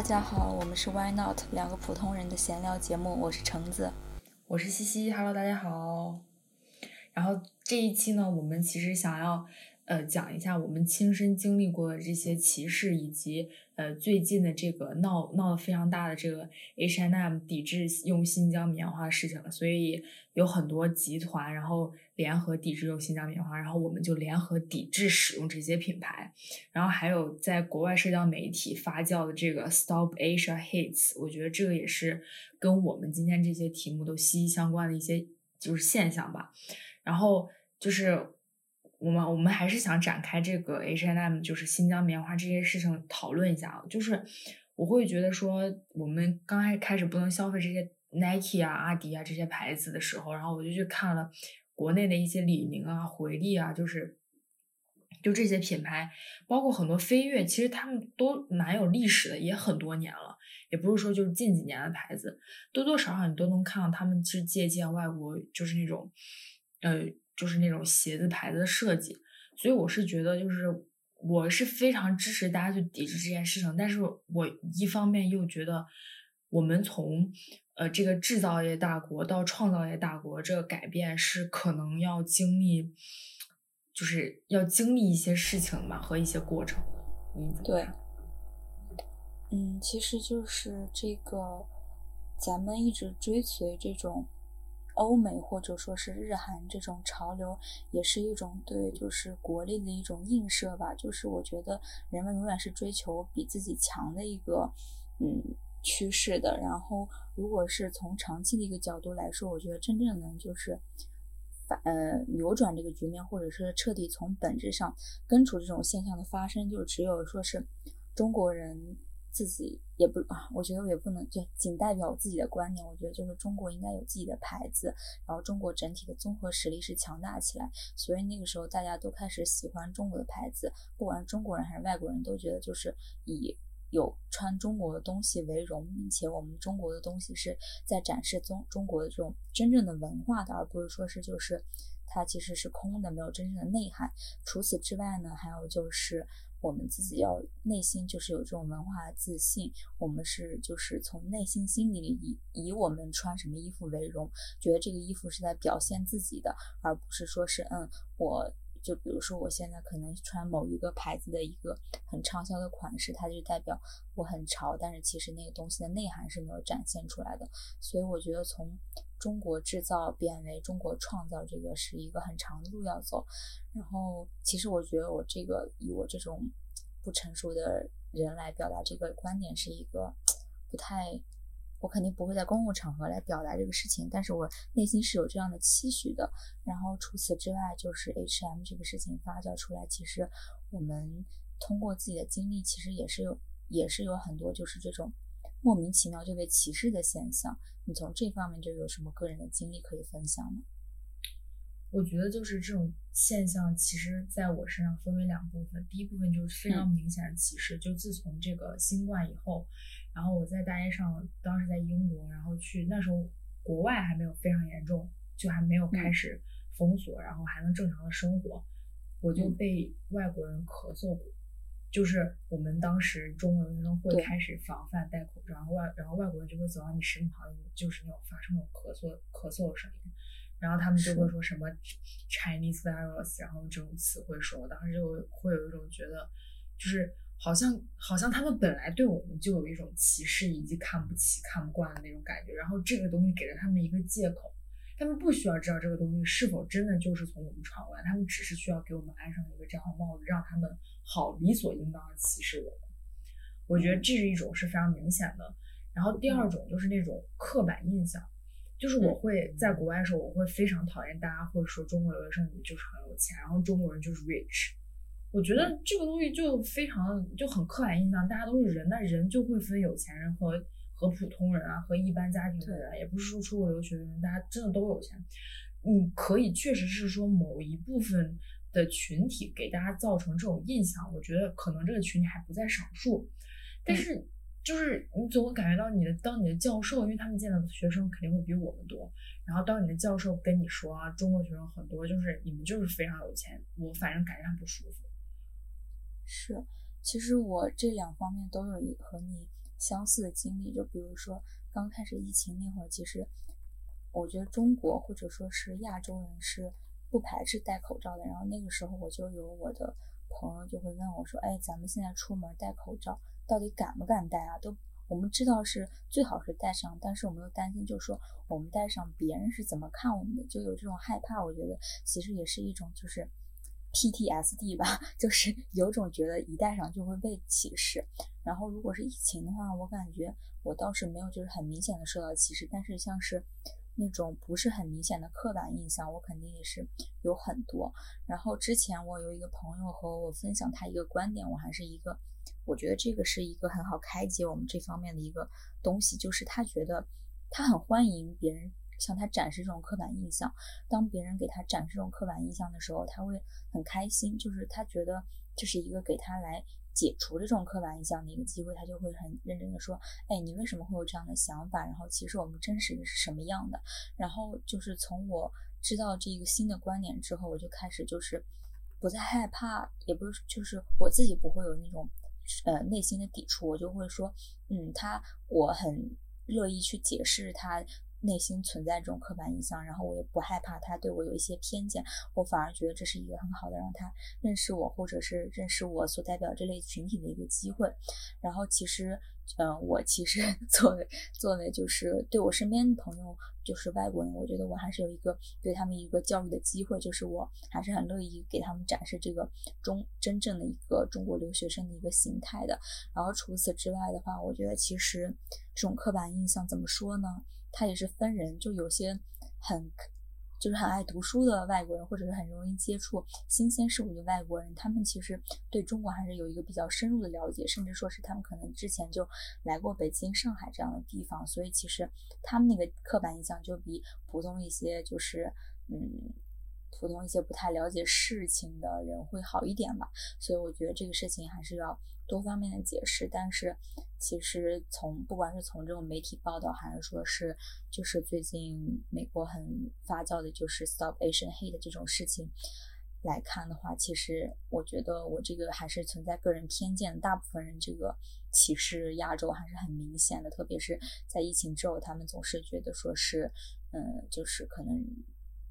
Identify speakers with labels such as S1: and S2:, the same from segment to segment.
S1: 大家好，我们是 Why Not 两个普通人的闲聊节目，我是橙子，
S2: 我是西西，Hello，大家好。然后这一期呢，我们其实想要。呃，讲一下我们亲身经历过的这些歧视，以及呃最近的这个闹闹得非常大的这个 H&M 抵制用新疆棉花的事情了，所以有很多集团然后联合抵制用新疆棉花，然后我们就联合抵制使用这些品牌，然后还有在国外社交媒体发酵的这个 Stop Asia Hates，我觉得这个也是跟我们今天这些题目都息息相关的一些就是现象吧，然后就是。我们我们还是想展开这个 H&M，就是新疆棉花这些事情讨论一下啊。就是我会觉得说，我们刚开始开始不能消费这些 Nike 啊、阿迪啊这些牌子的时候，然后我就去看了国内的一些李宁啊、回力啊，就是就这些品牌，包括很多飞跃，其实他们都蛮有历史的，也很多年了，也不是说就是近几年的牌子，多多少少你都能看到他们是借鉴外国，就是那种呃。就是那种鞋子牌子的设计，所以我是觉得，就是我是非常支持大家去抵制这件事情。但是我一方面又觉得，我们从呃这个制造业大国到创造业大国，这个改变是可能要经历，就是要经历一些事情吧和一些过程的。嗯，
S1: 对，嗯，其实就是这个，咱们一直追随这种。欧美或者说是日韩这种潮流，也是一种对就是国力的一种映射吧。就是我觉得人们永远是追求比自己强的一个嗯趋势的。然后，如果是从长期的一个角度来说，我觉得真正能就是反呃扭转这个局面，或者是彻底从本质上根除这种现象的发生，就只有说是中国人。自己也不啊，我觉得我也不能就仅代表我自己的观点。我觉得就是中国应该有自己的牌子，然后中国整体的综合实力是强大起来。所以那个时候大家都开始喜欢中国的牌子，不管是中国人还是外国人都觉得就是以有穿中国的东西为荣，并且我们中国的东西是在展示中中国的这种真正的文化的，而不是说是就是它其实是空的，没有真正的内涵。除此之外呢，还有就是。我们自己要内心就是有这种文化自信，我们是就是从内心心里以以我们穿什么衣服为荣，觉得这个衣服是在表现自己的，而不是说是嗯，我就比如说我现在可能穿某一个牌子的一个很畅销的款式，它就代表我很潮，但是其实那个东西的内涵是没有展现出来的，所以我觉得从。中国制造变为中国创造，这个是一个很长的路要走。然后，其实我觉得我这个以我这种不成熟的人来表达这个观点，是一个不太，我肯定不会在公共场合来表达这个事情。但是我内心是有这样的期许的。然后除此之外，就是 H&M 这个事情发酵出来，其实我们通过自己的经历，其实也是有，也是有很多就是这种。莫名其妙就被歧视的现象，你从这方面就有什么个人的经历可以分享吗？
S2: 我觉得就是这种现象，其实在我身上分为两部分。第一部分就是非常明显的歧视，就自从这个新冠以后，然后我在大街上，当时在英国，然后去那时候国外还没有非常严重，就还没有开始封锁，然后还能正常的生活，我就被外国人咳嗽过。就是我们当时中国学生会开始防范戴口罩，然后外然后外国人就会走到你身旁，就是那种发生那种咳嗽咳嗽的声音，然后他们就会说什么 Chinese virus，然后这种词汇说，我当时就会有一种觉得，就是好像好像他们本来对我们就有一种歧视以及看不起看不惯的那种感觉，然后这个东西给了他们一个借口，他们不需要知道这个东西是否真的就是从我们传过来，他们只是需要给我们安上一个这样的帽子，让他们。好理所应当的歧视我们，我觉得这是一种是非常明显的。然后第二种就是那种刻板印象，就是我会在国外的时候，我会非常讨厌大家会说中国留学生你就是很有钱，然后中国人就是 rich。我觉得这个东西就非常就很刻板印象，大家都是人，那人就会分有钱人和和普通人啊，和一般家庭的人，也不是说出国留学的人大家真的都有钱。你可以确实是说某一部分。的群体给大家造成这种印象，我觉得可能这个群体还不在少数，但是就是你总会感觉到你的当你的教授，因为他们见到的学生肯定会比我们多，然后当你的教授跟你说啊，中国学生很多，就是你们就是非常有钱，我反正感觉很不舒服。
S1: 是，其实我这两方面都有一和你相似的经历。就比如说刚开始疫情那会儿，其实我觉得中国或者说是亚洲人是不排斥戴口罩的。然后那个时候我就有我的朋友就会问我说：“哎，咱们现在出门戴口罩，到底敢不敢戴啊？都。”我们知道是最好是戴上，但是我们又担心，就是说我们戴上别人是怎么看我们的，就有这种害怕。我觉得其实也是一种就是 PTSD 吧，就是有种觉得一戴上就会被歧视。然后如果是疫情的话，我感觉我倒是没有就是很明显的受到歧视，但是像是那种不是很明显的刻板印象，我肯定也是有很多。然后之前我有一个朋友和我分享他一个观点，我还是一个。我觉得这个是一个很好开解我们这方面的一个东西，就是他觉得他很欢迎别人向他展示这种刻板印象。当别人给他展示这种刻板印象的时候，他会很开心，就是他觉得这是一个给他来解除这种刻板印象的一个机会，他就会很认真的说：“哎，你为什么会有这样的想法？然后其实我们真实的是什么样的？”然后就是从我知道这个新的观点之后，我就开始就是不再害怕，也不是就是我自己不会有那种。呃，内心的抵触，我就会说，嗯，他，我很乐意去解释他内心存在这种刻板印象，然后我也不害怕他对我有一些偏见，我反而觉得这是一个很好的让他认识我，或者是认识我所代表这类群体的一个机会，然后其实。嗯，我其实 作为作为就是对我身边的朋友，就是外国人，我觉得我还是有一个对他们一个教育的机会，就是我还是很乐意给他们展示这个中真正的一个中国留学生的一个形态的。然后除此之外的话，我觉得其实这种刻板印象怎么说呢？他也是分人，就有些很。就是很爱读书的外国人，或者是很容易接触新鲜事物的外国人，他们其实对中国还是有一个比较深入的了解，甚至说是他们可能之前就来过北京、上海这样的地方，所以其实他们那个刻板印象就比普通一些，就是嗯。普通一些不太了解事情的人会好一点吧，所以我觉得这个事情还是要多方面的解释。但是其实从不管是从这种媒体报道，还是说是就是最近美国很发酵的，就是 Stop Asian Hate 这种事情来看的话，其实我觉得我这个还是存在个人偏见。大部分人这个歧视亚洲还是很明显的，特别是在疫情之后，他们总是觉得说是嗯，就是可能。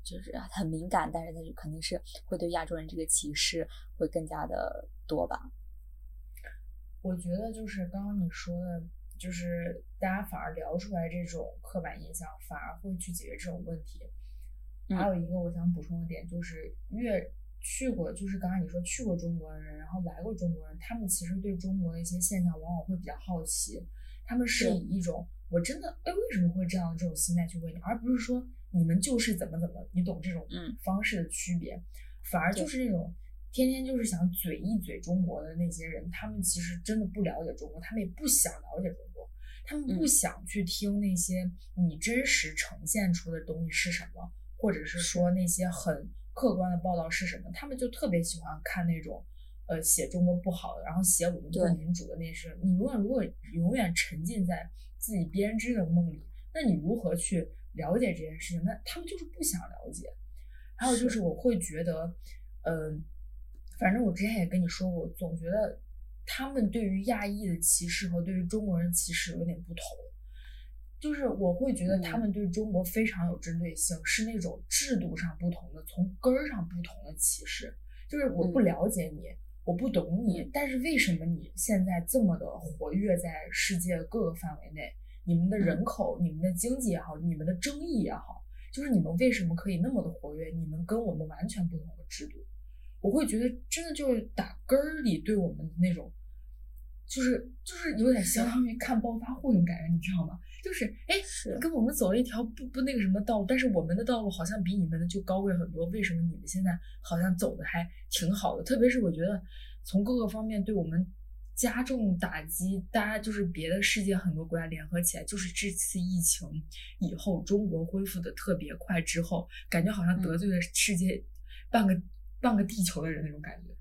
S1: 就是很敏感，但是他就肯定是会对亚洲人这个歧视会更加的多吧。
S2: 我觉得就是刚刚你说的，就是大家反而聊出来这种刻板印象，反而会去解决这种问题。还有一个我想补充的点就是，越去过，就是刚刚你说去过中国的人，然后来过中国人，他们其实对中国的一些现象往往会比较好奇，他们是以一种我真的哎为什么会这样这种心态去问你，而不是说。你们就是怎么怎么，你懂这种方式的区别，反而就是那种天天就是想嘴一嘴中国的那些人，他们其实真的不了解中国，他们也不想了解中国，他们不想去听那些你真实呈现出的东西是什么，或者是说那些很客观的报道是什么，他们就特别喜欢看那种呃写中国不好的，然后写我们不民主的那些。你如果如果永远沉浸在自己编织的梦里，那你如何去？了解这件事情，那他们就是不想了解。还有就是，我会觉得，嗯，反正我之前也跟你说过，总觉得他们对于亚裔的歧视和对于中国人歧视有点不同。就是我会觉得他们对中国非常有针对性，是那种制度上不同的、从根儿上不同的歧视。就是我不了解你，我不懂你，但是为什么你现在这么的活跃在世界各个范围内？你们的人口、你们的经济也好，你们的争议也好，就是你们为什么可以那么的活跃？你们跟我们完全不同的制度，我会觉得真的就是打根儿里对我们的那种，就是就是有点相当于看暴发户那种感觉，你知道吗？就是哎，跟我们走了一条不不那个什么道路，但是我们的道路好像比你们的就高贵很多。为什么你们现在好像走的还挺好的？特别是我觉得从各个方面对我们。加重打击，大家就是别的世界很多国家联合起来，就是这次疫情以后，中国恢复的特别快之后，感觉好像得罪了世界半个半个地球的人那种感觉。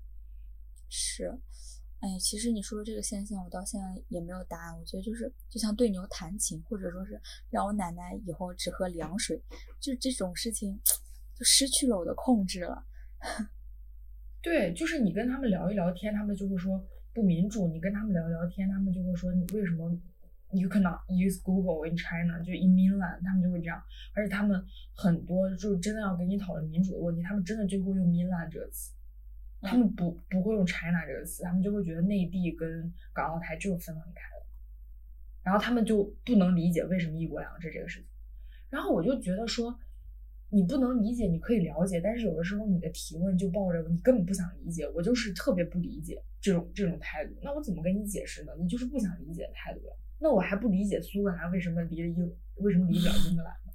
S1: 是，哎，其实你说的这个现象，我到现在也没有答案。我觉得就是就像对牛弹琴，或者说是让我奶奶以后只喝凉水，就这种事情就失去了我的控制了。
S2: 对，就是你跟他们聊一聊天，他们就会说。不民主，你跟他们聊聊天，他们就会说你为什么 you cannot use Google in China，就 in mainland，他们就会这样，而且他们很多就是真的要跟你讨论民主的问题，他们真的就会用 mainland 这个词，他们不不会用 China 这个词，他们就会觉得内地跟港澳台就是分得很开的，然后他们就不能理解为什么一国两制这个事情，然后我就觉得说。你不能理解，你可以了解，但是有的时候你的提问就抱着你根本不想理解，我就是特别不理解这种这种态度，那我怎么跟你解释呢？你就是不想理解的态度呀。那我还不理解苏格兰为什么离了英，为什么离不了英格兰呢？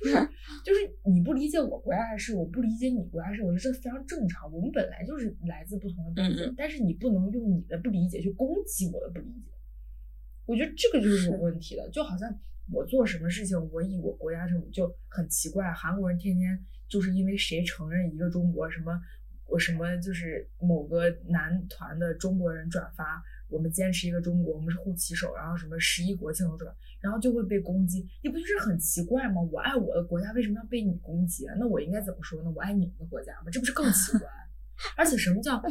S2: 就是 就是你不理解我国家的事，我不理解你国家的事，我觉得这非常正常。我们本来就是来自不同的背景，但是你不能用你的不理解去攻击我的不理解。我觉得这个就是有问题的，就好像。我做什么事情，我以我国家这种就很奇怪。韩国人天天就是因为谁承认一个中国，什么我什么就是某个男团的中国人转发，我们坚持一个中国，我们是护旗手，然后什么十一国庆都转，然后就会被攻击，你不就是很奇怪吗？我爱我的国家，为什么要被你攻击？那我应该怎么说呢？我爱你们的国家吗？这不是更奇怪？而且什么叫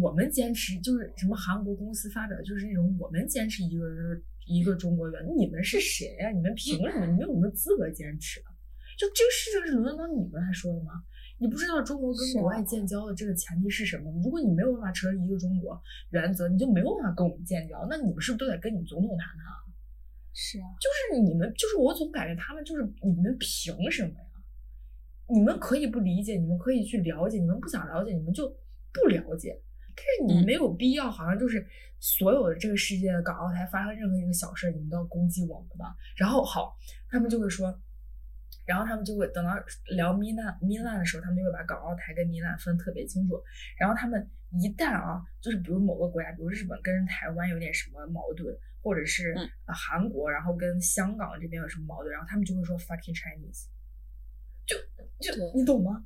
S2: 我们坚持？就是什么韩国公司发表就是那种我们坚持一个人。一个中国人，你们是谁呀？你们凭什么？你们有什么资格坚持？就这个事情是轮得到你们来说的吗？你不知道中国跟国外建交的这个前提是什么？如果你没有办法承认一个中国原则，你就没有办法跟我们建交。那你们是不是都得跟你们总统谈谈？
S1: 是啊，
S2: 就是你们，就是我总感觉他们就是你们凭什么呀？你们可以不理解，你们可以去了解，你们不想了解，你们就不了解。但是你没有必要，好像就是所有的这个世界的港澳台发生任何一个小事，你们都要攻击我们吧？然后好，他们就会说，然后他们就会等到聊米兰米兰的时候，他们就会把港澳台跟米兰分特别清楚。然后他们一旦啊，就是比如某个国家，比如日本跟台湾有点什么矛盾，或者是韩国，然后跟香港这边有什么矛盾，然后他们就会说 fucking Chinese，就就你懂吗？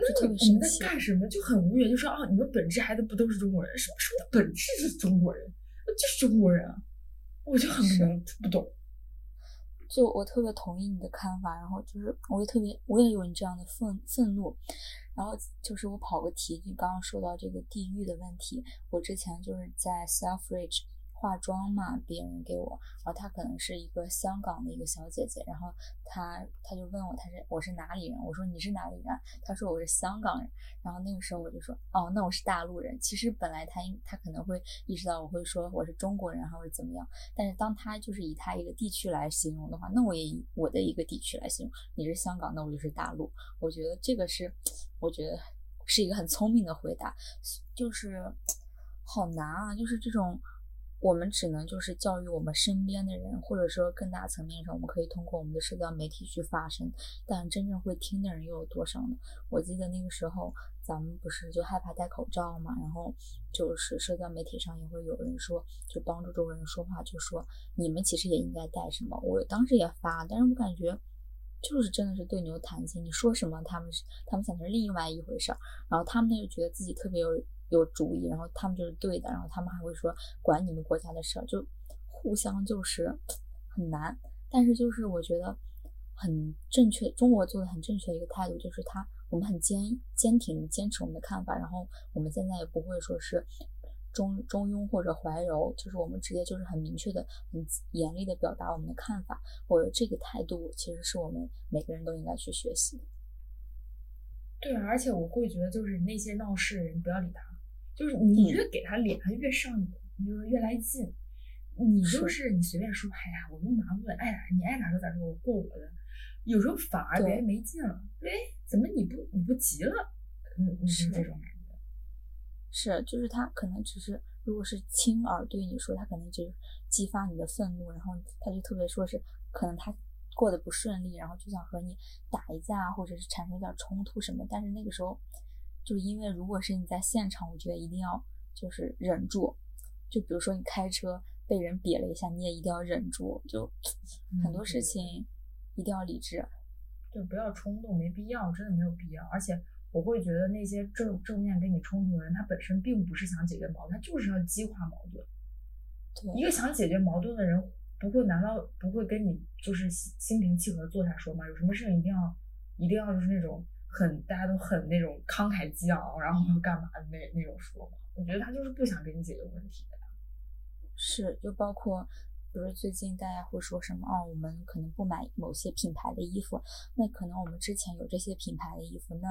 S2: 那你你们在干什么？就很无语，就说啊，你们本质孩子不都是中国人？什么什么本质是中国人？就是中国人啊！我就很不能不懂。
S1: 就我特别同意你的看法，然后就是我也特别我也有你这样的愤愤怒，然后就是我跑个题，你刚刚说到这个地域的问题，我之前就是在 Selfridge。化妆嘛，别人给我，然后她可能是一个香港的一个小姐姐，然后她她就问我，她是我是哪里人？我说你是哪里人？她说我是香港人。然后那个时候我就说，哦，那我是大陆人。其实本来她应她可能会意识到我会说我是中国人，或者怎么样。但是当她就是以她一个地区来形容的话，那我也以我的一个地区来形容，你是香港，那我就是大陆。我觉得这个是，我觉得是一个很聪明的回答，就是 好难啊，就是这种。我们只能就是教育我们身边的人，或者说更大层面上，我们可以通过我们的社交媒体去发声。但真正会听的人又有多少呢？我记得那个时候，咱们不是就害怕戴口罩嘛，然后就是社交媒体上也会有人说，就帮助中国人说话，就说你们其实也应该戴什么。我当时也发，但是我感觉就是真的是对牛弹琴，你说什么他们是他们想成另外一回事儿，然后他们呢又觉得自己特别有。有主意，然后他们就是对的，然后他们还会说管你们国家的事儿，就互相就是很难。但是就是我觉得很正确，中国做的很正确的一个态度就是他我们很坚坚挺坚持我们的看法，然后我们现在也不会说是中中庸或者怀柔，就是我们直接就是很明确的、很严厉的表达我们的看法。我这个态度其实是我们每个人都应该去学习的。
S2: 对，而且我会觉得就是那些闹事人不要理他。就是你越给他脸，他越上瘾，你就越来劲。你就是你随便说，哎呀，我们麻烦，哎呀，你爱咋说咋说，我过我的。有时候反而别人没劲了，哎，怎么你不你不急了？嗯，你是这种感觉。
S1: 是，就是他可能只是，如果是亲耳对你说，他可能就是激发你的愤怒，然后他就特别说是，可能他过得不顺利，然后就想和你打一架，或者是产生点冲突什么。但是那个时候。就因为如果是你在现场，我觉得一定要就是忍住。就比如说你开车被人瘪了一下，你也一定要忍住。就很多事情一定要理智，
S2: 就不要冲动，没必要，真的没有必要。而且我会觉得那些正正面跟你冲突的人，他本身并不是想解决矛盾，他就是要激化矛盾。一个想解决矛盾的人，不会难道不会跟你就是心平气和坐下说吗？有什么事情一定要一定要就是那种。很，大家都很那种慷慨激昂，然后干嘛的那那种说法，我觉得他就是不想给你解决问题的。
S1: 是，就包括比如最近大家会说什么哦，我们可能不买某些品牌的衣服，那可能我们之前有这些品牌的衣服，那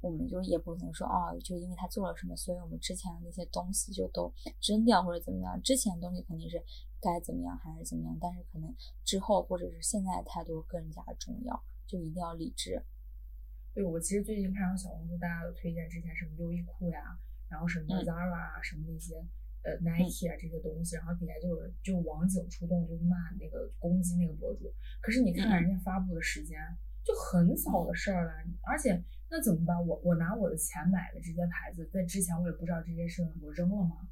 S1: 我们就也不能说哦，就因为他做了什么，所以我们之前的那些东西就都扔掉或者怎么样。之前的东西肯定是该怎么样还是怎么样，但是可能之后或者是现在的态度更加重要，就一定要理智。
S2: 对我其实最近看到小红书，大家都推荐之前什么优衣库呀，然后什么 Zara 啊，什么那些。呃，Nike 啊这些东西，然后底下就是就网警出动，就是骂那个攻击那个博主。可是你看看人家发布的时间，就很早的事儿了。而且那怎么办？我我拿我的钱买的这些牌子，在之前我也不知道这些事，我扔了吗？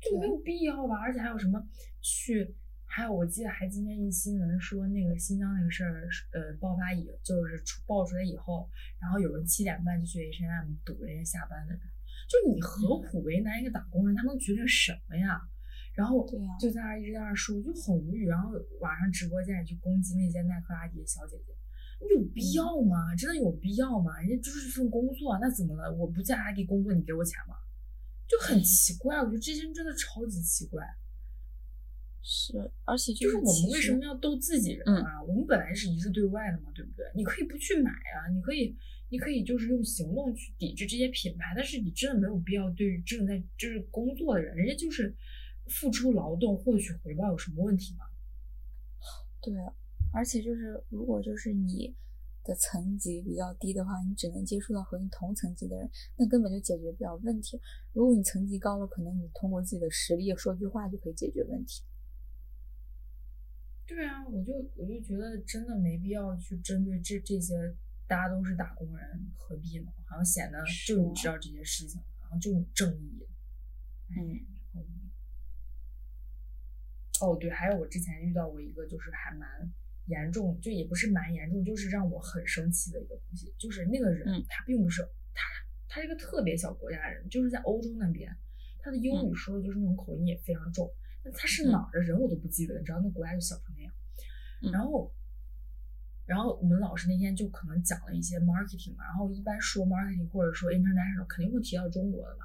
S2: 就没有必要吧。而且还有什么去？还有我记得还今天一新闻说那个新疆那个事儿，呃，爆发以就是出爆出来以后，然后有人七点半就去 H&M 堵人家下班的人。就你何苦为难一个打工人？他能决定什么呀？然后就在那一直在那说，就很无语。然后晚上直播间去攻击那些耐克、阿迪的小姐姐，你有必要吗？真的有必要吗？人家就是一份工作，那怎么了？我不在阿迪工作，你给我钱吗？就很奇怪。我觉得这些人真的超级奇怪。
S1: 是，而且
S2: 就是
S1: 我
S2: 们为什么要斗自己人啊？我们本来是一致对外的嘛，对不对？你可以不去买啊，你可以。你可以就是用行动去抵制这些品牌，但是你真的没有必要对于正在就是工作的人，人家就是付出劳动获取回报，有什么问题吗？
S1: 对，而且就是如果就是你的层级比较低的话，你只能接触到和你同层级的人，那根本就解决不了问题。如果你层级高了，可能你通过自己的实力说句话就可以解决问题。
S2: 对啊，我就我就觉得真的没必要去针对这这些。大家都是打工人，何必呢？好像显得就你知道这些事情，然后就你正义。
S1: 嗯。
S2: 哦，对，还有我之前遇到过一个，就是还蛮严重，就也不是蛮严重，就是让我很生气的一个东西，就是那个人他并不是他，他是一个特别小国家的人，就是在欧洲那边，他的英语说的就是那种口音也非常重。那他是哪儿的人我都不记得，你知道那国家就小成那样。然后。然后我们老师那天就可能讲了一些 marketing 嘛，然后一般说 marketing 或者说 international 肯定会提到中国的嘛，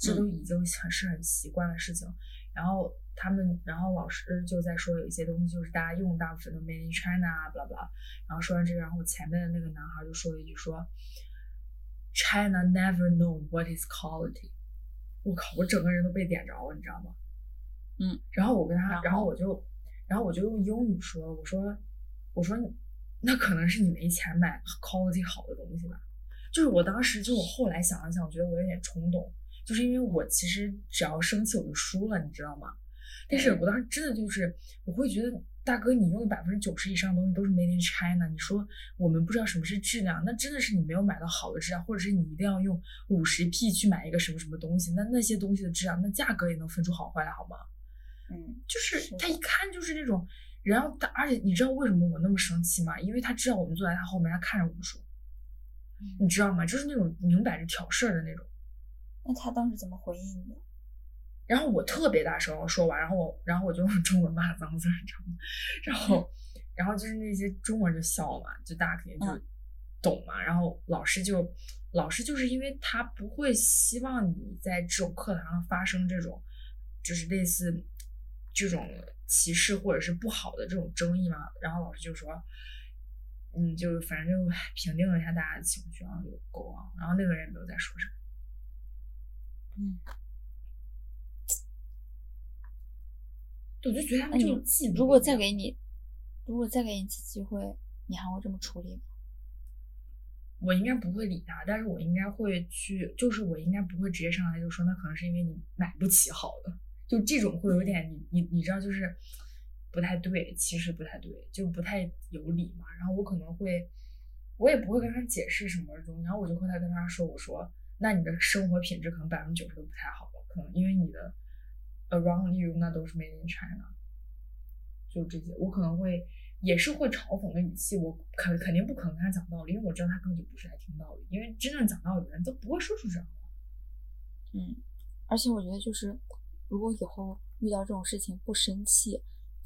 S2: 这都已经很是很习惯的事情。然后他们，然后老师就在说有一些东西就是大家用大部分都 made in China 啊，blah blah。然后说完这个，然后前面的那个男孩就说了一句说，China never know what is quality。我靠，我整个人都被点着了，你知道吗？
S1: 嗯。
S2: 然后我跟他，然后我就，然后我就用英语说，我说，我说。那可能是你没钱买 quality 好的东西吧。就是我当时，就我后来想了想，我觉得我有点冲动，就是因为我其实只要生气我就输了，你知道吗？但是我当时真的就是，我会觉得大哥，你用的百分之九十以上的东西都是 made in China，你说我们不知道什么是质量，那真的是你没有买到好的质量，或者是你一定要用五十 P 去买一个什么什么东西，那那些东西的质量，那价格也能分出好坏来，好吗？
S1: 嗯，
S2: 就是他一看就是那种。然后他，而且你知道为什么我那么生气吗？因为他知道我们坐在他后面，他看着我们说，你知道吗？就是那种明摆着挑事儿的那种。
S1: 那他当时怎么回应你？
S2: 然后我特别大声说完，然后我，然后我就用中文骂脏字，你知道吗？然后，然后就是那些中国人就笑嘛，就大家肯定就懂嘛。然后老师就，老师就是因为他不会希望你在这种课堂上发生这种，就是类似这种。歧视或者是不好的这种争议嘛，然后老师就说，嗯，就反正就 平定了一下大家的情绪，然后就够了，然后那个人也没有再说什么。
S1: 嗯，
S2: 我就觉得他们就
S1: 如果再给你，如果再给你一次机会，你还会这么处理吗？
S2: 我应该不会理他，但是我应该会去，就是我应该不会直接上来就说，那可能是因为你买不起好的。就这种会有点你你你知道就是不太对，其实不太对，就不太有理嘛。然后我可能会，我也不会跟他解释什么，然后我就和他跟他说，我说那你的生活品质可能百分之九十都不太好了，可能因为你的 around you 那都是 made in China，就这些，我可能会也是会嘲讽的语气，我肯肯定不可能跟他讲道理，因为我知道他根本就不是来听道理，因为真正讲道理的人都不会说出这样的话。
S1: 嗯，而且我觉得就是。如果以后遇到这种事情不生气，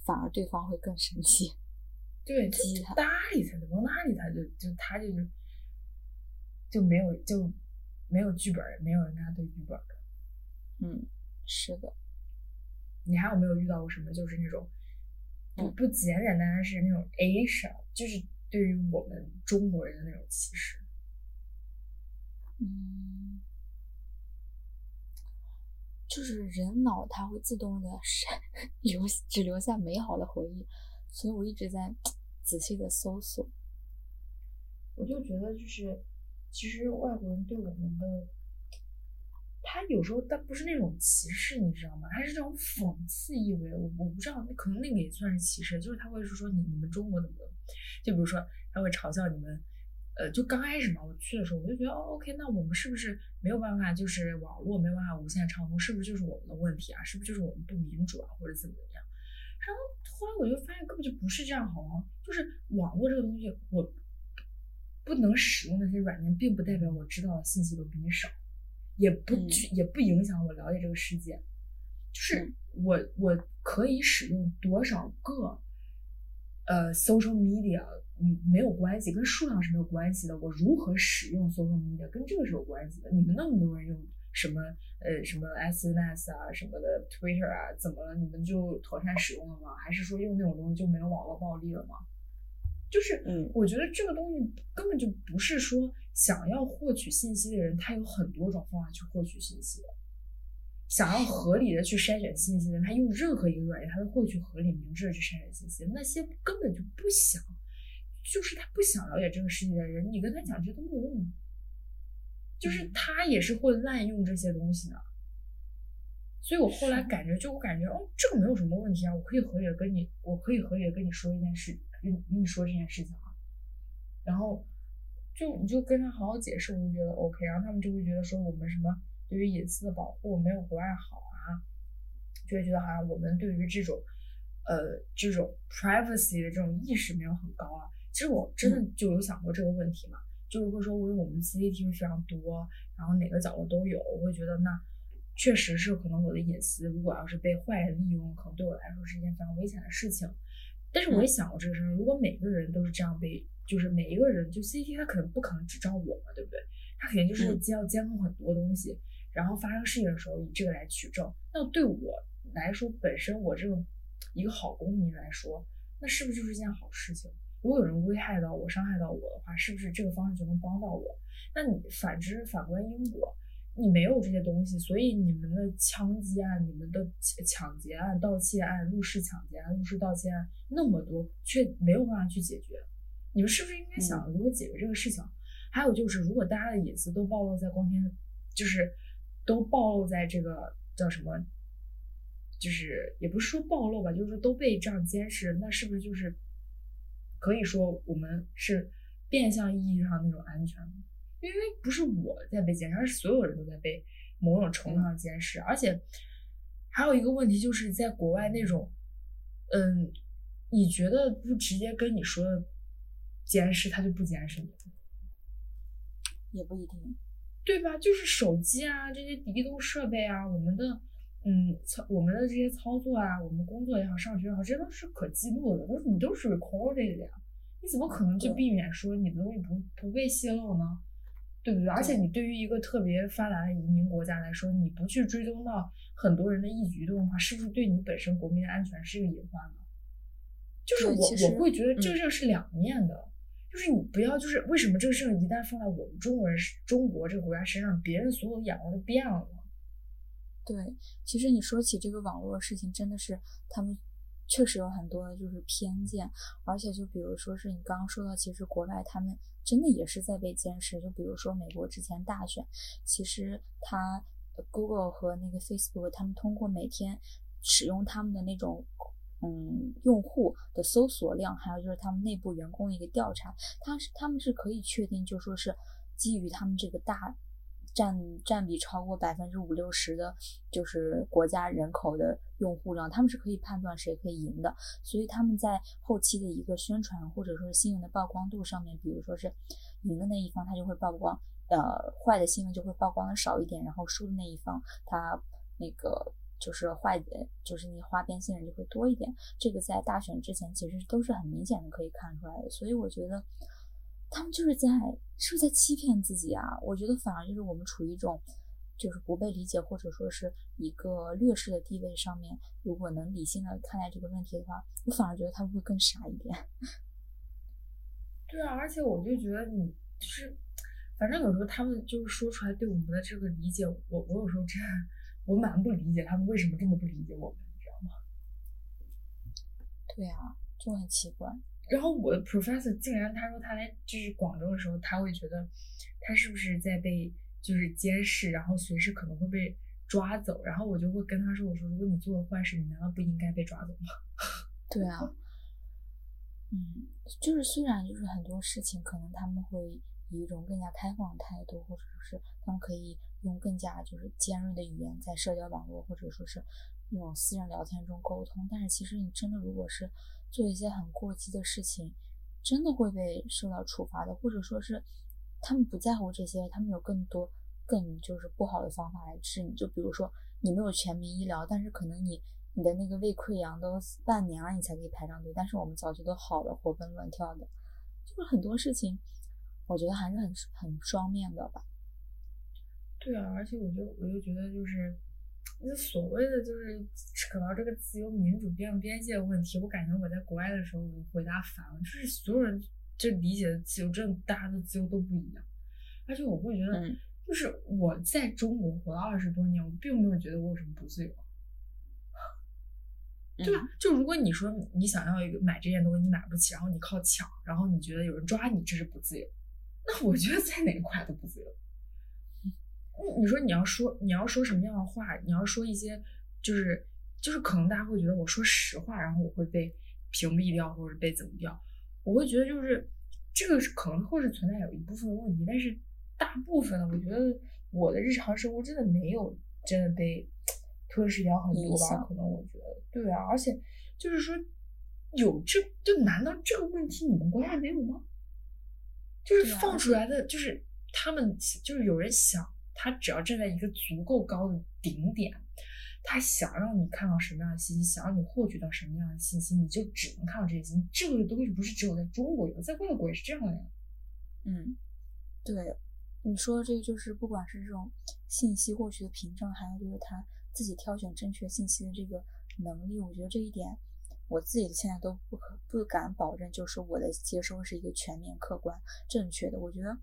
S1: 反而对方会更生气。
S2: 对，激他搭理他，不搭理他就就他就就没有就没有剧本，没有人跟他对剧本
S1: 嗯，是的。
S2: 你还有没有遇到过什么就是那种不不简简单单是那种 Asia，就是对于我们中国人的那种歧视。
S1: 嗯，就是人脑它会自动的删 留只留下美好的回忆，所以我一直在仔细的搜索。
S2: 我就觉得就是，其实外国人对我们的，他有时候他不是那种歧视，你知道吗？他是这种讽刺意味。我我不知道，可能那个也算是歧视，就是他会是说你你们中国怎么的，就比如说他会嘲笑你们。呃，就刚开始嘛，我去的时候我就觉得，哦，OK，那我们是不是没有办法，就是网络没有办法无限畅通，是不是就是我们的问题啊？是不是就是我们不民主啊，或者怎么怎么样？然后后来我就发现根本就不是这样，好吗？就是网络这个东西，我不能使用那些软件，并不代表我知道的信息都比你少，也不去，也不影响我了解这个世界。就是我我可以使用多少个呃 social media。嗯，没有关系，跟数量是没有关系的。我如何使用 social media 跟这个是有关系的。你们那么多人用什么呃什么 SNS 啊什么的 Twitter 啊，怎么了？你们就妥善使用了吗？还是说用那种东西就没有网络暴力了吗？就是，嗯，我觉得这个东西根本就不是说想要获取信息的人，他有很多种方法去获取信息的。想要合理的去筛选信息的人，他用任何一个软件，他都会去合理明智的去筛选信息。那些根本就不想。就是他不想了解这个世界的人，你跟他讲这都没有用。就是他也是会滥用这些东西的，所以我后来感觉，就我感觉，哦，这个没有什么问题啊，我可以合理的跟你，我可以合理的跟你说一件事，跟跟你说这件事情啊。然后就你就跟他好好解释，我就觉得 OK。然后他们就会觉得说我们什么对于隐私的保护没有国外好啊，就会觉得好像我们对于这种呃这种 privacy 的这种意识没有很高啊。其实我真的就有想过这个问题嘛，就是会说，因为我们 CCTV 非常多，然后哪个角落都有，我会觉得那确实是可能我的隐私，如果要是被坏人利用，可能对我来说是一件非常危险的事情。但是我也想过这个事儿，如果每个人都是这样被，就是每一个人就 CCTV，它可能不可能只照我嘛，对不对？它肯定就是要监控很多东西，然后发生事情的时候以这个来取证。那对我来说，本身我这种一个好公民来说，那是不是就是一件好事情？如果有人危害到我、伤害到我的话，是不是这个方式就能帮到我？那你反之，反观英国，你没有这些东西，所以你们的枪击案、你们的抢劫案、盗窃案、入室抢劫案、入室盗窃案那么多，却没有办法去解决。你们是不是应该想如何解决这个事情？还有就是，如果大家的隐私都暴露在光天，就是都暴露在这个叫什么，就是也不是说暴露吧，就是说都被这样监视，那是不是就是？可以说我们是变相意义上那种安全的，因为不是我在被监视，而是所有人都在被某种程度上监视。而且还有一个问题，就是在国外那种，嗯，你觉得不直接跟你说的监视，他就不监视你？
S1: 也不一定，
S2: 对吧？就是手机啊，这些移动设备啊，我们的。嗯，操，我们的这些操作啊，我们工作也好，上学也好，这些都是可记录的，都是你都是 recorded 的呀。你怎么可能就避免说你的东西不不被泄露呢？对不对？而且你对于一个特别发达的移民国家来说，你不去追踪到很多人的一举一动的话，是不是对你本身国民的安全是一个隐患呢？就是我我会觉得这个事是两面的，就是你不要就是为什么这个事情一旦放在我们中国人中国这个国家身上，别人所有的眼光都变了。
S1: 对，其实你说起这个网络事情，真的是他们确实有很多的就是偏见，而且就比如说是你刚刚说到，其实国外他们真的也是在被监视。就比如说美国之前大选，其实他 Google 和那个 Facebook，他们通过每天使用他们的那种嗯用户的搜索量，还有就是他们内部员工的一个调查，他是他们是可以确定，就说是基于他们这个大。占占比超过百分之五六十的，就是国家人口的用户量，他们是可以判断谁可以赢的，所以他们在后期的一个宣传或者说新闻的曝光度上面，比如说是赢的那一方，他就会曝光，呃，坏的新闻就会曝光的少一点，然后输的那一方，他那个就是坏的，就是那花边新闻就会多一点。这个在大选之前其实都是很明显的可以看出来的，所以我觉得。他们就是在是不是在欺骗自己啊？我觉得反而就是我们处于一种就是不被理解，或者说是一个劣势的地位上面，如果能理性的看待这个问题的话，我反而觉得他们会更傻一点。
S2: 对啊，而且我就觉得你就是，反正有时候他们就是说出来对我们的这个理解，我我有时候真的我蛮不理解他们为什么这么不理解我们，你知道吗？
S1: 对啊，就很奇怪。
S2: 然后我的 professor 竟然他说他来就是广州的时候，他会觉得他是不是在被就是监视，然后随时可能会被抓走。然后我就会跟他说：“我说如果你做了坏事，你难道不应该被抓走吗？”
S1: 对啊，嗯，就是虽然就是很多事情可能他们会以一种更加开放的态度，或者说是他们可以用更加就是尖锐的语言在社交网络或者说是那种私人聊天中沟通，但是其实你真的如果是。做一些很过激的事情，真的会被受到处罚的，或者说是他们不在乎这些，他们有更多更就是不好的方法来治你。就比如说你没有全民医疗，但是可能你你的那个胃溃疡都半年了，你才可以排上队，但是我们早就都好了，活蹦乱跳的。就是很多事情，我觉得还是很很双面的吧。
S2: 对啊，而且我就我就觉得就是。那所谓的就是扯到这个自由民主边边界的问题，我感觉我在国外的时候回答反了，就是所有人就理解的自由，真的大家的自由都不一样。而且我会觉得，就是我在中国活了二十多年，我并没有觉得我有什么不自由，对吧？就如果你说你想要一个买这件东西你买不起，然后你靠抢，然后你觉得有人抓你，这是不自由，那我觉得在哪一块都不自由。你你说你要说你要说什么样的话？你要说一些就是就是可能大家会觉得我说实话，然后我会被屏蔽掉或者被怎么掉？我会觉得就是这个是可能会是存在有一部分的问题，但是大部分的我觉得我的日常生活真的没有真的被吞噬掉很多吧？可能我觉得对啊，而且就是说有这就难道这个问题你们国家没有吗？就是放出来的就是他们就是有人想。他只要站在一个足够高的顶点，他想让你看到什么样的信息，想让你获取到什么样的信息，你就只能看到这些信息。这个东西不是只有在中国有，在外国也是这样的呀。
S1: 嗯，对，你说的这个就是不管是这种信息获取的屏障，还有就是他自己挑选正确信息的这个能力，我觉得这一点我自己现在都不可不敢保证，就是我的接收是一个全面、客观、正确的。我觉得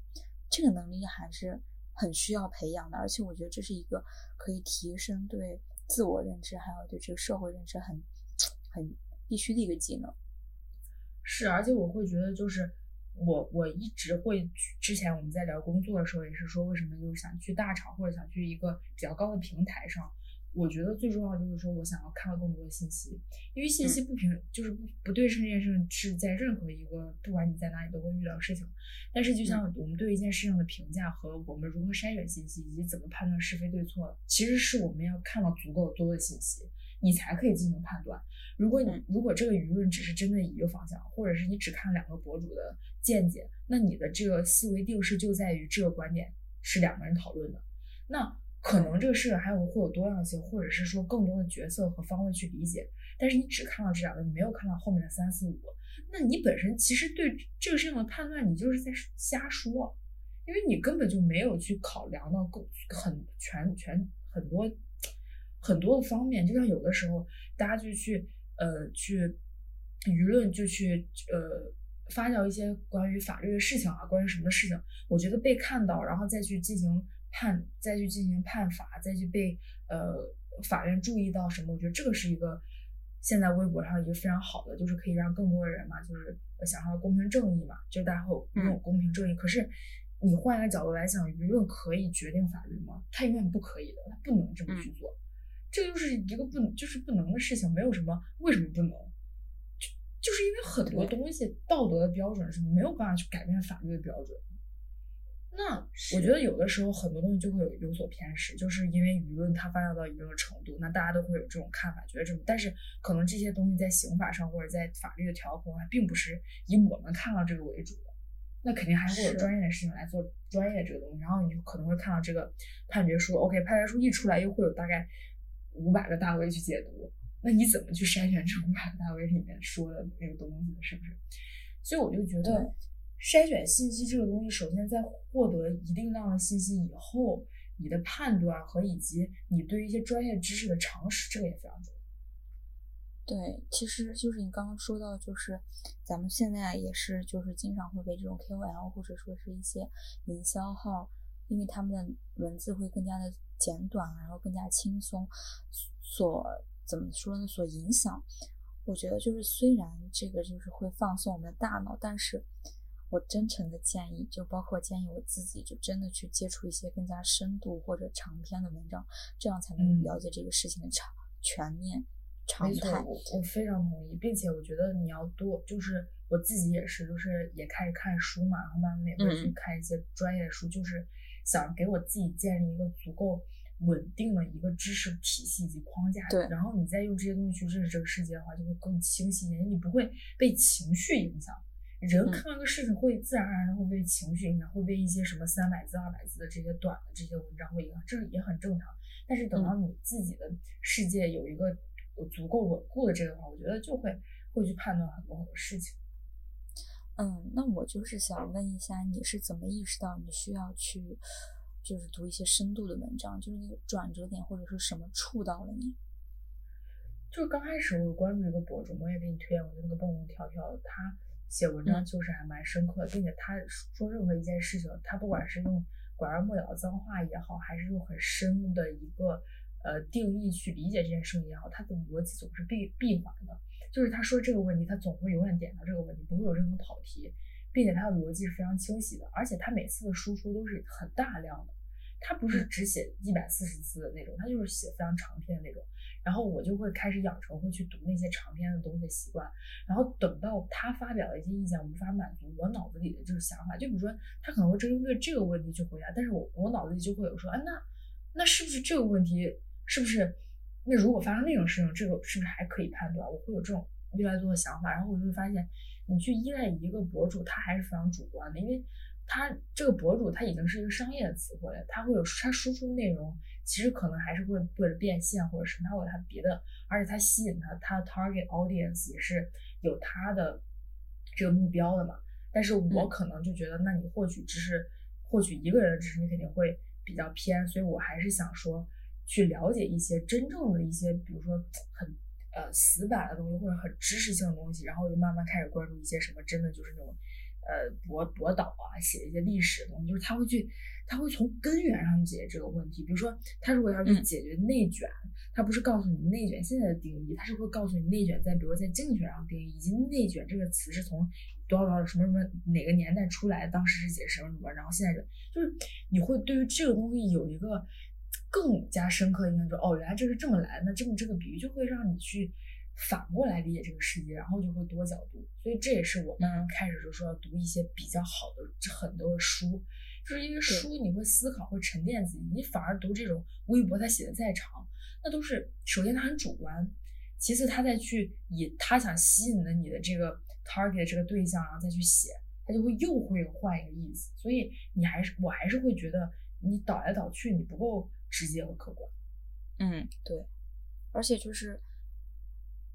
S1: 这个能力还是。很需要培养的，而且我觉得这是一个可以提升对自我认知，还有对这个社会认知很很必须的一个技能。
S2: 是，而且我会觉得，就是我我一直会，之前我们在聊工作的时候，也是说为什么就是想去大厂或者想去一个比较高的平台上。我觉得最重要就是说我想要看到更多的信息，因为信息不平就是不不对称这件事是在任何一个不管你在哪里都会遇到事情。但是就像我们对一件事情的评价和我们如何筛选信息以及怎么判断是非对错，其实是我们要看到足够多的信息，你才可以进行判断。如果你如果这个舆论只是针对一个方向，或者是你只看两个博主的见解，那你的这个思维定式就在于这个观点是两个人讨论的，那。可能这个事情还有会有多样性，或者是说更多的角色和方位去理解，但是你只看到这两个，你没有看到后面的三四五，那你本身其实对这个事情的判断，你就是在瞎说，因为你根本就没有去考量到更很全全很多很多的方面，就像有的时候大家就去呃去舆论就去呃发酵一些关于法律的事情啊，关于什么事情，我觉得被看到，然后再去进行。判再去进行判罚，再去被呃法院注意到什么？我觉得这个是一个现在微博上一个非常好的，就是可以让更多的人嘛，就是想要公平正义嘛，就大家会拥有公平正义。可是你换一个角度来讲，舆论可以决定法律吗？它永远不可以的，它不能这么去做。这就是一个不就是不能的事情，没有什么为什么不能，就就是因为很多东西道德的标准是没有办法去改变法律的标准。那我觉得有的时候很多东西就会有有所偏食，就是因为舆论它发酵到一定的程度，那大家都会有这种看法，觉得这么，但是可能这些东西在刑法上或者在法律的调控上，并不是以我们看到这个为主的，那肯定还会有专业的事情来做专业这个东西，然后你就可能会看到这个判决书，OK，判决书一出来，又会有大概五百个大 V 去解读，那你怎么去筛选这五百个大 V 里面说的那个东西，是不是？所以我就觉得。筛选信息这个东西，首先在获得一定量的信息以后，你的判断和以及你对一些专业知识的常识，这个也非常重要。
S1: 对，其实就是你刚刚说到，就是咱们现在也是，就是经常会被这种 KOL 或者说是一些营销号，因为他们的文字会更加的简短，然后更加轻松，所怎么说呢？所影响。我觉得就是虽然这个就是会放松我们的大脑，但是我真诚的建议，就包括建议我自己，就真的去接触一些更加深度或者长篇的文章，这样才能了解这个事情的长全面。
S2: 没错，我我非常同意，并且我觉得你要多，就是我自己也是，就是也开始看书嘛，然后慢慢也会去看一些专业的书，就是想给我自己建立一个足够稳定的一个知识体系以及框架。
S1: 对，
S2: 然后你再用这些东西去认识这个世界的话，就会更清晰一点，你不会被情绪影响。人看到一个事情会自然而然的会被情绪影响，会被一些什么三百字、二百字的这些短的这些文章会影响，这也很正常。但是等到你自己的世界有一个。有足够稳固的这个话，我觉得就会会去判断很多很多事情。
S1: 嗯，那我就是想问一下，你是怎么意识到你需要去就是读一些深度的文章？就是那个转折点或者是什么触到了你？
S2: 就是刚开始我关注一个博主，我也给你推荐过那个蹦蹦跳跳，他写文章就是还蛮深刻的，并且他说任何一件事情，他不管是用拐弯抹角的脏话也好，还是用很深的一个。呃，定义去理解这件事情也好，他的逻辑总是闭闭环的。就是他说这个问题，他总会永远点到这个问题，不会有任何跑题，并且他的逻辑是非常清晰的。而且他每次的输出都是很大量的，他不是只写一百四十字的那种，他就是写非常长篇的那种。然后我就会开始养成会去读那些长篇的东西的习惯。然后等到他发表的一些意见无法满足我脑子里的这个想法，就比如说他可能会针对这个问题去回答，但是我我脑子里就会有说，哎，那那是不是这个问题？是不是？那如果发生那种事情，这个是不是还可以判断？我会有这种越来越多的想法，然后我就会发现，你去依赖一个博主，他还是非常主观的，因为他这个博主他已经是一个商业的词汇了，他会有他输出内容，其实可能还是会为了变现，或者是他有他别的，而且他吸引他他的 target audience 也是有他的这个目标的嘛。但是我可能就觉得，那你获取知识，获取一个人的知识，你肯定会比较偏，所以我还是想说。去了解一些真正的一些，比如说很呃死板的东西，或者很知识性的东西，然后就慢慢开始关注一些什么真的就是那种呃博博导啊，写一些历史的东西，就是他会去，他会从根源上解决这个问题。比如说，他如果要去解决内卷，他不是告诉你内卷现在的定义，他是会告诉你内卷在比如说在经济学上定义，以及内卷这个词是从多少多少什么什么哪个年代出来，当时是解什么什么，然后现在就是你会对于这个东西有一个。更加深刻的印象，就哦，原来这是这么来，那这么这个比喻就会让你去反过来理解这个世界，然后就会多角度。所以这也是我们开始就说要读一些比较好的很多的书，就是因为书你会思考，会沉淀自己。你反而读这种微博，他写的再长，那都是首先他很主观，其次他再去以他想吸引的你的这个 target 这个对象，然后再去写，他就会又会换一个意思。所以你还是我还是会觉得你倒来倒去，你不够。直接和客观，
S1: 嗯，对，而且就是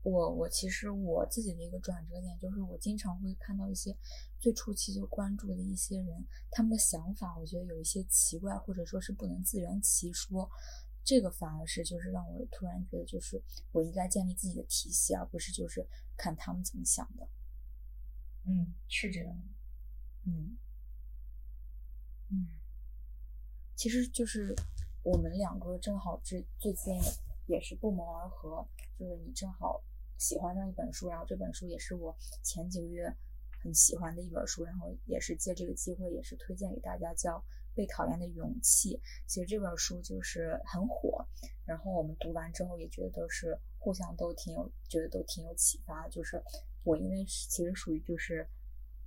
S1: 我，我其实我自己的一个转折点，就是我经常会看到一些最初期就关注的一些人，他们的想法，我觉得有一些奇怪，或者说是不能自圆其说，这个反而是就是让我突然觉得，就是我应该建立自己的体系，而不是就是看他们怎么想的。
S2: 嗯，是这样。
S1: 嗯嗯，其实就是。我们两个正好最最近也是不谋而合，就是你正好喜欢上一本书，然后这本书也是我前几个月很喜欢的一本书，然后也是借这个机会也是推荐给大家，叫《被讨厌的勇气》。其实这本书就是很火，然后我们读完之后也觉得都是互相都挺有，觉得都挺有启发。就是我因为其实属于就是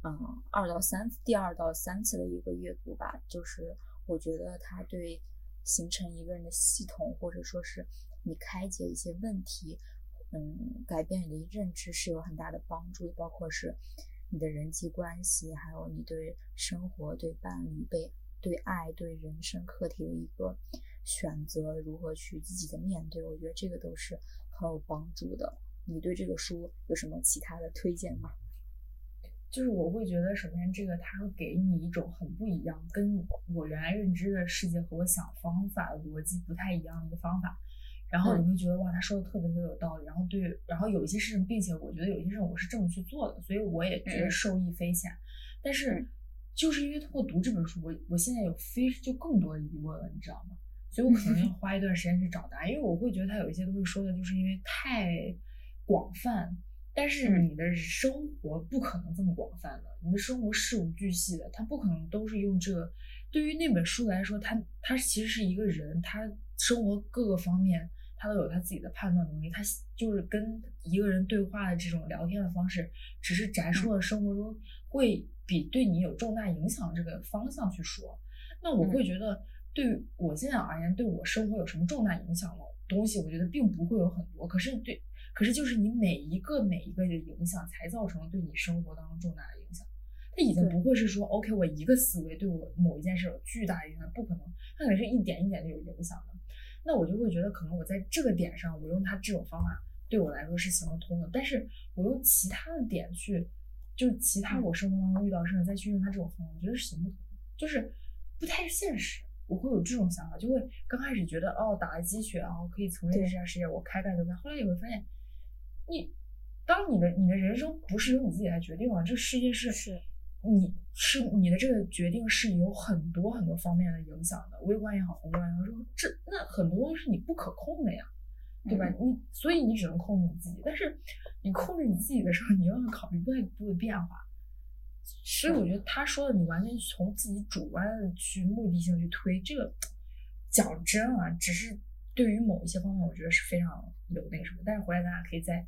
S1: 嗯二到三第二到三次的一个阅读吧，就是我觉得它对。形成一个人的系统，或者说是你开解一些问题，嗯，改变你的认知是有很大的帮助的。包括是你的人际关系，还有你对生活、对伴侣、对对爱、对人生课题的一个选择，如何去积极的面对，我觉得这个都是很有帮助的。你对这个书有什么其他的推荐吗？
S2: 就是我会觉得，首先这个它会给你一种很不一样，跟我原来认知的世界和我想方法的逻辑不太一样的一个方法。然后你会觉得哇，他说的特别特别有道理。然后对，然后有一些事情，并且我觉得有一些事情我是这么去做的，所以我也觉得受益匪浅。但是就是因为通过读这本书，我我现在有非就更多的疑问了，你知道吗？所以我可能要 花一段时间去找答案，因为我会觉得他有一些东西说的就是因为太广泛。但是你的生活不可能这么广泛的，你的生活事无巨细的，他不可能都是用这个。对于那本书来说，他他其实是一个人，他生活各个方面他都有他自己的判断能力。他就是跟一个人对话的这种聊天的方式，只是摘述了生活中会比对你有重大影响这个方向去说。那我会觉得，对于我现在而言，对我生活有什么重大影响的东西，我觉得并不会有很多。可是对。可是，就是你每一个每一个的影响，才造成了对你生活当中重大的影响。它已经不会是说，OK，我一个思维对我某一件事有巨大影响，不可能，它可能是一点一点的有影响的。那我就会觉得，可能我在这个点上，我用它这种方法对我来说是行得通的。但是我用其他的点去，就其他我生活当中遇到事情再去用它这种方法，我觉得是行不通，就是不太现实。我会有这种想法，就会刚开始觉得，哦，打了鸡血啊，可以从事这项事业，我开干就干。后来你会发现。你，当你的你的人生不是由你自己来决定了，这个世界是
S1: 是，
S2: 你是你的这个决定是有很多很多方面的影响的，微观也好，宏观也好，说这那很多东西是你不可控的呀，对吧？你所以你只能控制你自己，但是你控制你自己的时候，你又要考虑外部的变化，所以我觉得他说的你完全从自己主观的去目的性去推这个，讲真啊，只是对于某一些方面，我觉得是非常有那个什么，但是回来咱俩可以再。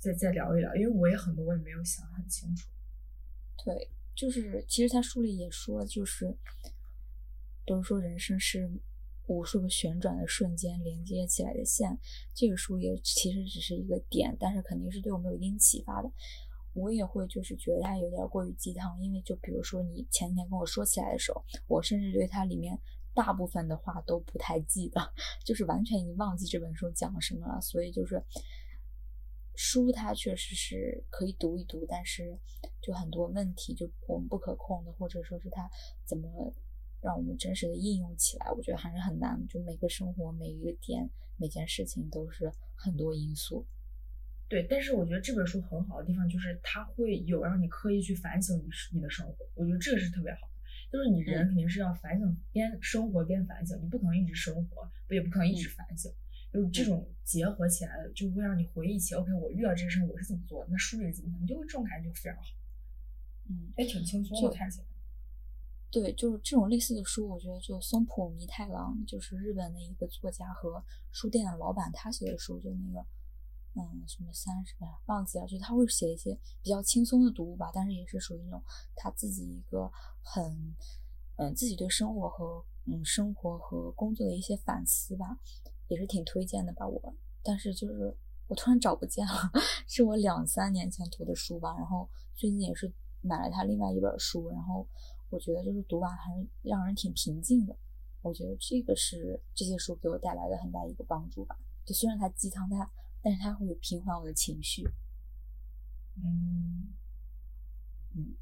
S2: 再再聊一聊，因为我也很多我也没有想很清楚。
S1: 对，就是其实他书里也说，就是都是说人生是无数个旋转的瞬间连接起来的线。这个书也其实只是一个点，但是肯定是对我们有一定启发的。我也会就是觉得它有点过于鸡汤，因为就比如说你前几天跟我说起来的时候，我甚至对它里面大部分的话都不太记得，就是完全已经忘记这本书讲了什么了。所以就是。书它确实是可以读一读，但是就很多问题就我们不可控的，或者说是它怎么让我们真实的应用起来，我觉得还是很难。就每个生活每一个点每件事情都是很多因素。
S2: 对，但是我觉得这本书很好的地方就是它会有让你刻意去反省你你的生活，我觉得这个是特别好的。就是你人肯定是要反省，边生活边反省，你不可能一直生活，也不可能一直反省。就是这种结合起来的，就会让你回忆起，OK，我遇到这个事我是怎么做的，那书里怎么你就会这种感觉就非常好，
S1: 嗯，
S2: 也挺轻松的看起来。
S1: 对，就是这种类似的书，我觉得就松浦弥太郎，就是日本的一个作家和书店的老板，他写的书就那个，嗯，什么三十忘记了，就他会写一些比较轻松的读物吧，但是也是属于那种他自己一个很，嗯，自己对生活和嗯生活和工作的一些反思吧。也是挺推荐的吧，我，但是就是我突然找不见了，是我两三年前读的书吧，然后最近也是买了他另外一本书，然后我觉得就是读完还是让人挺平静的，我觉得这个是这些书给我带来的很大一个帮助吧，就虽然它鸡汤，它但是它会平缓我的情绪，
S2: 嗯，嗯。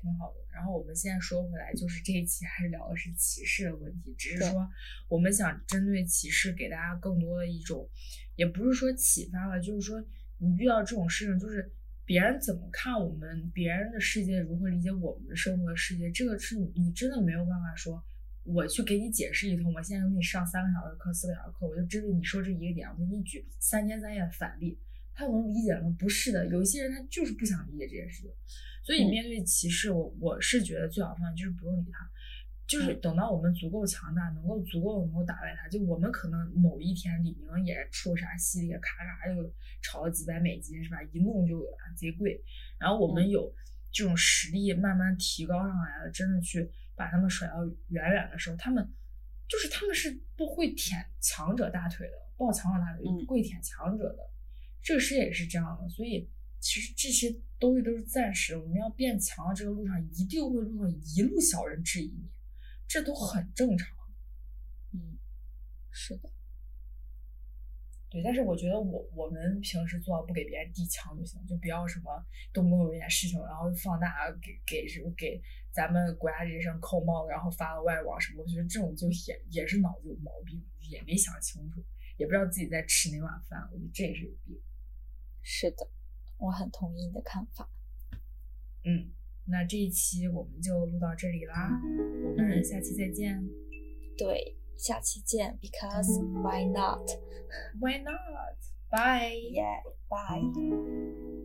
S2: 挺好的，然后我们现在说回来，就是这一期还是聊的是歧视的问题，只是说我们想针对歧视给大家更多的一种，也不是说启发吧，就是说你遇到这种事情，就是别人怎么看我们，别人的世界如何理解我们的生活的世界，这个是你你真的没有办法说，我去给你解释一通。我现在给你上三个小时课，四个小时课，我就针对你说这一个点，我给你举三天三夜的反例，他能理解吗？不是的，有一些人他就是不想理解这件事情。所以面对歧视，我我是觉得最好的方法就是不用理他，就是等到我们足够强大，能够足够能够打败他。就我们可能某一天李宁也出啥系列，咔咔就炒了几百美金，是吧？一弄就贼贵。然后我们有这种实力慢慢提高上来了，真的去把他们甩到远远的时候，他们就是他们是不会舔强者大腿的，抱强者大腿不会舔强者的。这个世界也是这样的，所以。其实这些东西都是暂时，我们要变强的这个路上，一定会路上一路小人质疑你，这都很正常。
S1: 嗯，是的。
S2: 对，但是我觉得我我们平时做到不给别人递枪就行，就不要什么动不动有一件事情，然后放大给给什么给咱们国家这些人扣帽子，然后发到外网什么。我觉得这种就也也是脑子有毛病，也没想清楚，也不知道自己在吃哪碗饭。我觉得这也是有病。
S1: 是的，我很同意你的看法。
S2: 嗯，那这一期我们就录到这里啦，我们下期再见。
S1: 对。下期见，because why not?
S2: Why not? Bye.
S1: Yeah, bye.